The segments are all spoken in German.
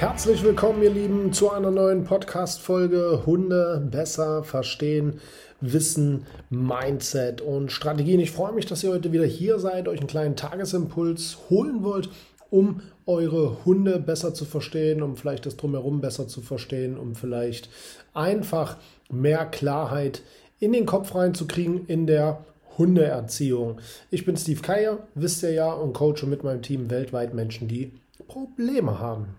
Herzlich willkommen, ihr Lieben, zu einer neuen Podcast-Folge Hunde besser verstehen Wissen, Mindset und Strategien. Ich freue mich, dass ihr heute wieder hier seid, euch einen kleinen Tagesimpuls holen wollt, um eure Hunde besser zu verstehen, um vielleicht das drumherum besser zu verstehen, um vielleicht einfach mehr Klarheit in den Kopf reinzukriegen in der Hundeerziehung. Ich bin Steve Keier, wisst ihr ja, und coache mit meinem Team weltweit Menschen, die Probleme haben.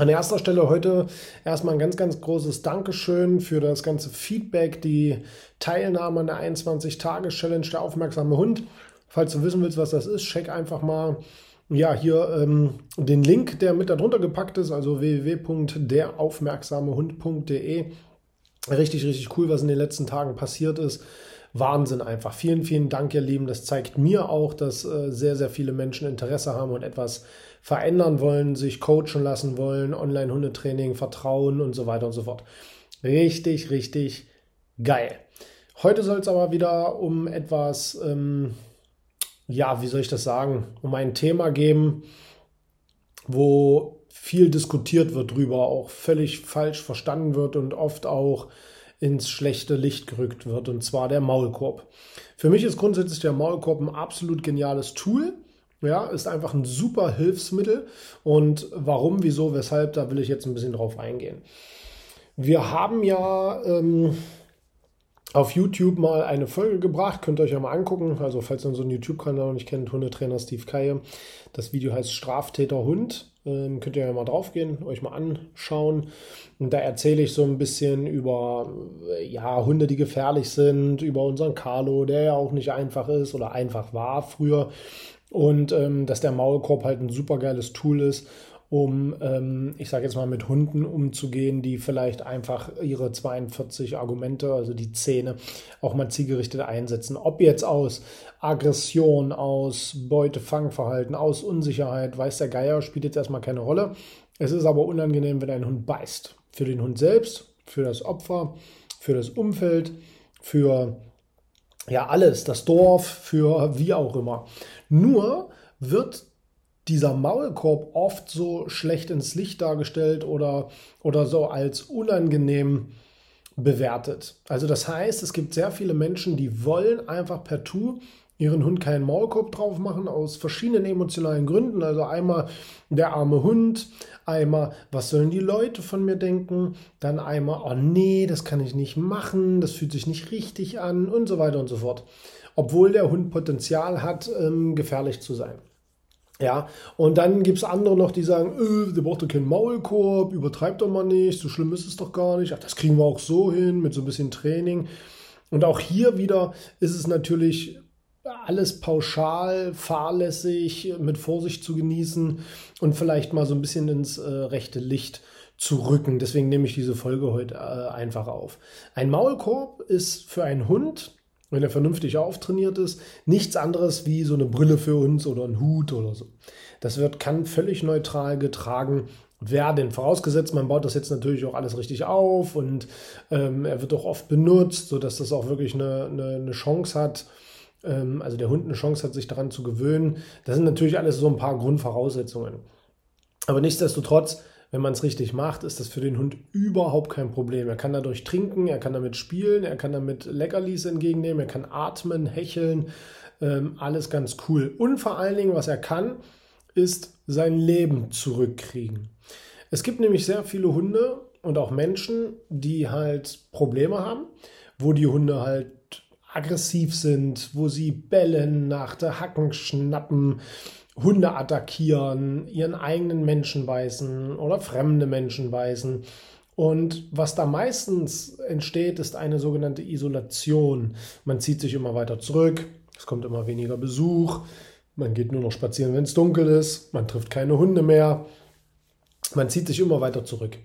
An erster Stelle heute erstmal ein ganz, ganz großes Dankeschön für das ganze Feedback, die Teilnahme an der 21-Tage-Challenge der aufmerksame Hund. Falls du wissen willst, was das ist, check einfach mal ja, hier ähm, den Link, der mit darunter gepackt ist, also www.deraufmerksamehund.de. Richtig, richtig cool, was in den letzten Tagen passiert ist. Wahnsinn einfach. Vielen, vielen Dank, ihr Lieben. Das zeigt mir auch, dass äh, sehr, sehr viele Menschen Interesse haben und etwas verändern wollen, sich coachen lassen wollen, Online-Hundetraining, Vertrauen und so weiter und so fort. Richtig, richtig geil. Heute soll es aber wieder um etwas, ähm, ja, wie soll ich das sagen, um ein Thema geben, wo viel diskutiert wird drüber, auch völlig falsch verstanden wird und oft auch ins schlechte Licht gerückt wird, und zwar der Maulkorb. Für mich ist grundsätzlich der Maulkorb ein absolut geniales Tool. Ja, ist einfach ein super Hilfsmittel. Und warum, wieso, weshalb, da will ich jetzt ein bisschen drauf eingehen. Wir haben ja ähm, auf YouTube mal eine Folge gebracht, könnt ihr euch ja mal angucken. Also, falls ihr unseren YouTube-Kanal noch nicht kennt, Hundetrainer Steve Kaye. Das Video heißt Straftäter Hund. Ähm, könnt ihr ja mal draufgehen, euch mal anschauen. Und da erzähle ich so ein bisschen über äh, ja, Hunde, die gefährlich sind, über unseren Carlo, der ja auch nicht einfach ist oder einfach war früher. Und ähm, dass der Maulkorb halt ein super geiles Tool ist, um, ähm, ich sage jetzt mal, mit Hunden umzugehen, die vielleicht einfach ihre 42 Argumente, also die Zähne, auch mal zielgerichtet einsetzen. Ob jetzt aus Aggression, aus Beutefangverhalten, aus Unsicherheit, weiß der Geier, spielt jetzt erstmal keine Rolle. Es ist aber unangenehm, wenn ein Hund beißt. Für den Hund selbst, für das Opfer, für das Umfeld, für ja alles, das Dorf, für wie auch immer. Nur wird dieser Maulkorb oft so schlecht ins Licht dargestellt oder, oder so als unangenehm bewertet. Also das heißt, es gibt sehr viele Menschen, die wollen einfach per Tu ihren Hund keinen Maulkorb drauf machen, aus verschiedenen emotionalen Gründen. Also einmal der arme Hund, einmal, was sollen die Leute von mir denken, dann einmal, oh nee, das kann ich nicht machen, das fühlt sich nicht richtig an und so weiter und so fort. Obwohl der Hund Potenzial hat, ähm, gefährlich zu sein. Ja, und dann gibt es andere noch, die sagen, öh, der braucht doch keinen Maulkorb, übertreibt doch mal nicht, so schlimm ist es doch gar nicht. Ach, das kriegen wir auch so hin mit so ein bisschen Training. Und auch hier wieder ist es natürlich alles pauschal, fahrlässig, mit Vorsicht zu genießen und vielleicht mal so ein bisschen ins äh, rechte Licht zu rücken. Deswegen nehme ich diese Folge heute äh, einfach auf. Ein Maulkorb ist für einen Hund wenn er vernünftig auftrainiert ist, nichts anderes wie so eine Brille für uns oder ein Hut oder so. Das wird, kann völlig neutral getragen werden. Vorausgesetzt, man baut das jetzt natürlich auch alles richtig auf und ähm, er wird auch oft benutzt, sodass das auch wirklich eine, eine, eine Chance hat, ähm, also der Hund eine Chance hat, sich daran zu gewöhnen. Das sind natürlich alles so ein paar Grundvoraussetzungen. Aber nichtsdestotrotz wenn man es richtig macht, ist das für den Hund überhaupt kein Problem. Er kann dadurch trinken, er kann damit spielen, er kann damit Leckerlis entgegennehmen, er kann atmen, hecheln, ähm, alles ganz cool. Und vor allen Dingen, was er kann, ist sein Leben zurückkriegen. Es gibt nämlich sehr viele Hunde und auch Menschen, die halt Probleme haben, wo die Hunde halt aggressiv sind, wo sie bellen, nach der Hacken schnappen, Hunde attackieren, ihren eigenen Menschen beißen oder fremde Menschen beißen. Und was da meistens entsteht, ist eine sogenannte Isolation. Man zieht sich immer weiter zurück, es kommt immer weniger Besuch, man geht nur noch spazieren, wenn es dunkel ist, man trifft keine Hunde mehr, man zieht sich immer weiter zurück.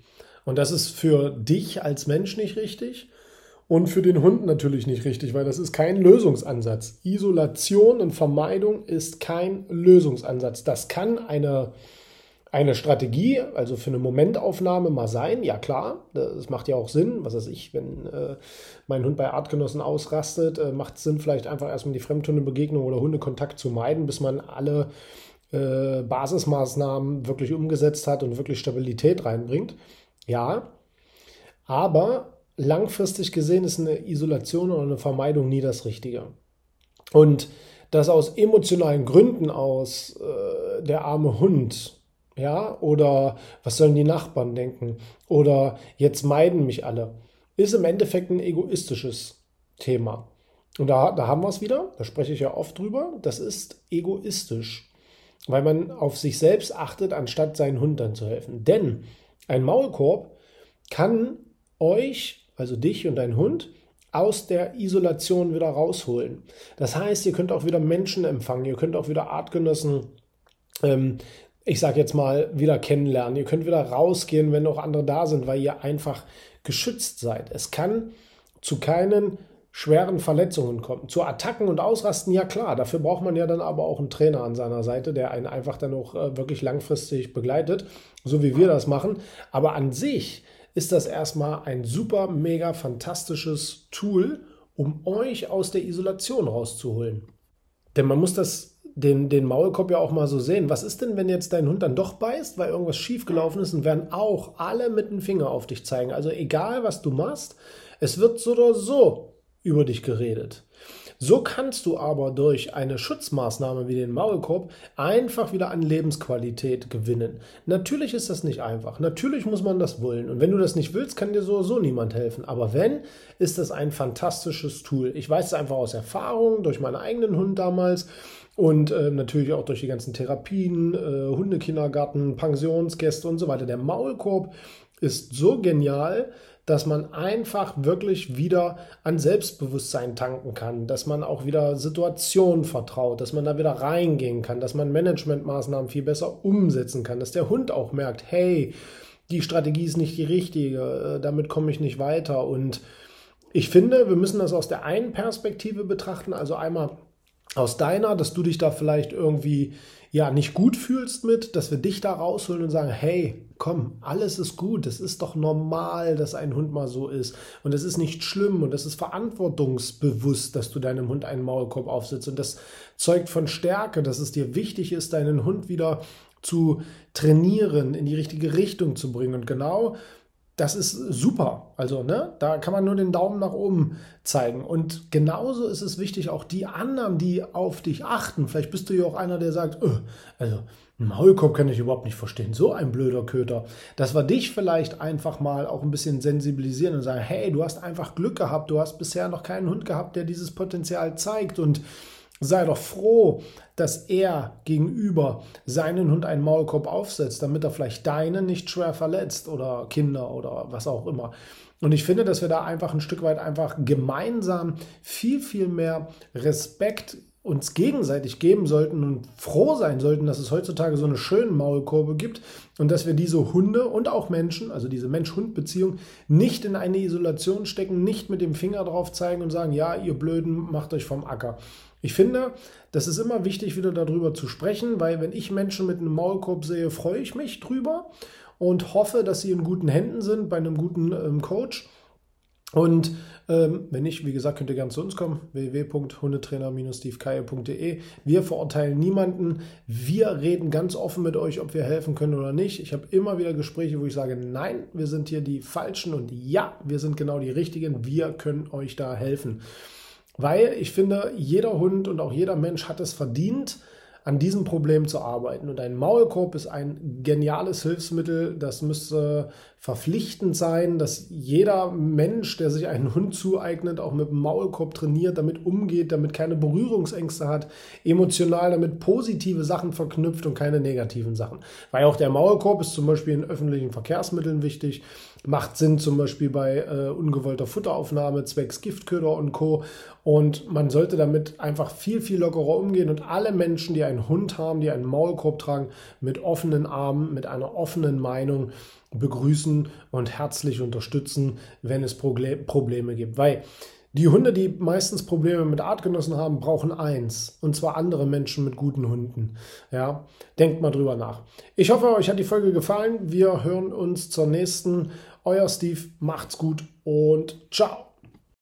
Und das ist für dich als Mensch nicht richtig und für den Hund natürlich nicht richtig, weil das ist kein Lösungsansatz. Isolation und Vermeidung ist kein Lösungsansatz. Das kann eine, eine Strategie, also für eine Momentaufnahme mal sein, ja klar, das macht ja auch Sinn. Was weiß ich, wenn äh, mein Hund bei Artgenossen ausrastet, äh, macht es Sinn, vielleicht einfach erstmal die Fremdhundebegegnung oder Hundekontakt zu meiden, bis man alle äh, Basismaßnahmen wirklich umgesetzt hat und wirklich Stabilität reinbringt. Ja, aber langfristig gesehen ist eine Isolation oder eine Vermeidung nie das Richtige. Und das aus emotionalen Gründen aus, äh, der arme Hund, ja, oder was sollen die Nachbarn denken, oder jetzt meiden mich alle, ist im Endeffekt ein egoistisches Thema. Und da, da haben wir es wieder, da spreche ich ja oft drüber, das ist egoistisch, weil man auf sich selbst achtet, anstatt seinen Hund dann zu helfen. Denn ein Maulkorb kann euch also dich und dein Hund, aus der Isolation wieder rausholen. Das heißt, ihr könnt auch wieder Menschen empfangen, ihr könnt auch wieder Artgenossen, ähm, ich sage jetzt mal, wieder kennenlernen. Ihr könnt wieder rausgehen, wenn auch andere da sind, weil ihr einfach geschützt seid. Es kann zu keinen schweren Verletzungen kommen. Zu Attacken und Ausrasten, ja klar, dafür braucht man ja dann aber auch einen Trainer an seiner Seite, der einen einfach dann auch äh, wirklich langfristig begleitet, so wie wir das machen. Aber an sich ist das erstmal ein super, mega fantastisches Tool, um euch aus der Isolation rauszuholen. Denn man muss das, den, den Maulkorb ja auch mal so sehen. Was ist denn, wenn jetzt dein Hund dann doch beißt, weil irgendwas schiefgelaufen ist und werden auch alle mit dem Finger auf dich zeigen. Also egal, was du machst, es wird so oder so über dich geredet. So kannst du aber durch eine Schutzmaßnahme wie den Maulkorb einfach wieder an Lebensqualität gewinnen. Natürlich ist das nicht einfach. Natürlich muss man das wollen. Und wenn du das nicht willst, kann dir sowieso niemand helfen. Aber wenn, ist das ein fantastisches Tool. Ich weiß es einfach aus Erfahrung, durch meinen eigenen Hund damals und äh, natürlich auch durch die ganzen Therapien, äh, Hundekindergarten, Pensionsgäste und so weiter. Der Maulkorb ist so genial, dass man einfach wirklich wieder an Selbstbewusstsein tanken kann, dass man auch wieder Situationen vertraut, dass man da wieder reingehen kann, dass man Managementmaßnahmen viel besser umsetzen kann, dass der Hund auch merkt, hey, die Strategie ist nicht die richtige, äh, damit komme ich nicht weiter. Und ich finde, wir müssen das aus der einen Perspektive betrachten, also einmal aus deiner, dass du dich da vielleicht irgendwie ja nicht gut fühlst mit, dass wir dich da rausholen und sagen, hey, komm, alles ist gut, es ist doch normal, dass ein Hund mal so ist. Und es ist nicht schlimm und es ist verantwortungsbewusst, dass du deinem Hund einen Maulkorb aufsetzt. Und das zeugt von Stärke, dass es dir wichtig ist, deinen Hund wieder zu trainieren, in die richtige Richtung zu bringen. Und genau das ist super. Also, ne, da kann man nur den Daumen nach oben zeigen. Und genauso ist es wichtig, auch die anderen, die auf dich achten. Vielleicht bist du ja auch einer, der sagt, öh, also ein Maulkorb kann ich überhaupt nicht verstehen. So ein blöder Köter. Dass wir dich vielleicht einfach mal auch ein bisschen sensibilisieren und sagen, hey, du hast einfach Glück gehabt. Du hast bisher noch keinen Hund gehabt, der dieses Potenzial zeigt. Und Sei doch froh, dass er gegenüber seinen Hund einen Maulkorb aufsetzt, damit er vielleicht deinen nicht schwer verletzt oder Kinder oder was auch immer. Und ich finde, dass wir da einfach ein Stück weit einfach gemeinsam viel, viel mehr Respekt uns gegenseitig geben sollten und froh sein sollten, dass es heutzutage so eine schöne Maulkurve gibt und dass wir diese Hunde und auch Menschen, also diese Mensch-Hund-Beziehung, nicht in eine Isolation stecken, nicht mit dem Finger drauf zeigen und sagen, ja, ihr Blöden, macht euch vom Acker. Ich finde, das ist immer wichtig, wieder darüber zu sprechen, weil wenn ich Menschen mit einem Maulkorb sehe, freue ich mich drüber und hoffe, dass sie in guten Händen sind bei einem guten ähm, Coach. Und ähm, wenn nicht, wie gesagt, könnt ihr gerne zu uns kommen, www.hundetrainer-stevekeier.de. Wir verurteilen niemanden. Wir reden ganz offen mit euch, ob wir helfen können oder nicht. Ich habe immer wieder Gespräche, wo ich sage, nein, wir sind hier die Falschen und ja, wir sind genau die Richtigen. Wir können euch da helfen. Weil ich finde, jeder Hund und auch jeder Mensch hat es verdient, an diesem Problem zu arbeiten. Und ein Maulkorb ist ein geniales Hilfsmittel. Das müsste verpflichtend sein, dass jeder Mensch, der sich einen Hund zueignet, auch mit dem Maulkorb trainiert, damit umgeht, damit keine Berührungsängste hat, emotional damit positive Sachen verknüpft und keine negativen Sachen. Weil auch der Maulkorb ist zum Beispiel in öffentlichen Verkehrsmitteln wichtig. macht Sinn zum Beispiel bei äh, ungewollter Futteraufnahme zwecks Giftköder und Co. Und man sollte damit einfach viel, viel lockerer umgehen und alle Menschen, die einen Hund haben, die einen Maulkorb tragen, mit offenen Armen, mit einer offenen Meinung begrüßen und herzlich unterstützen, wenn es Probleme gibt. Weil die Hunde, die meistens Probleme mit Artgenossen haben, brauchen eins. Und zwar andere Menschen mit guten Hunden. Ja, denkt mal drüber nach. Ich hoffe, euch hat die Folge gefallen. Wir hören uns zur nächsten. Euer Steve, macht's gut und ciao.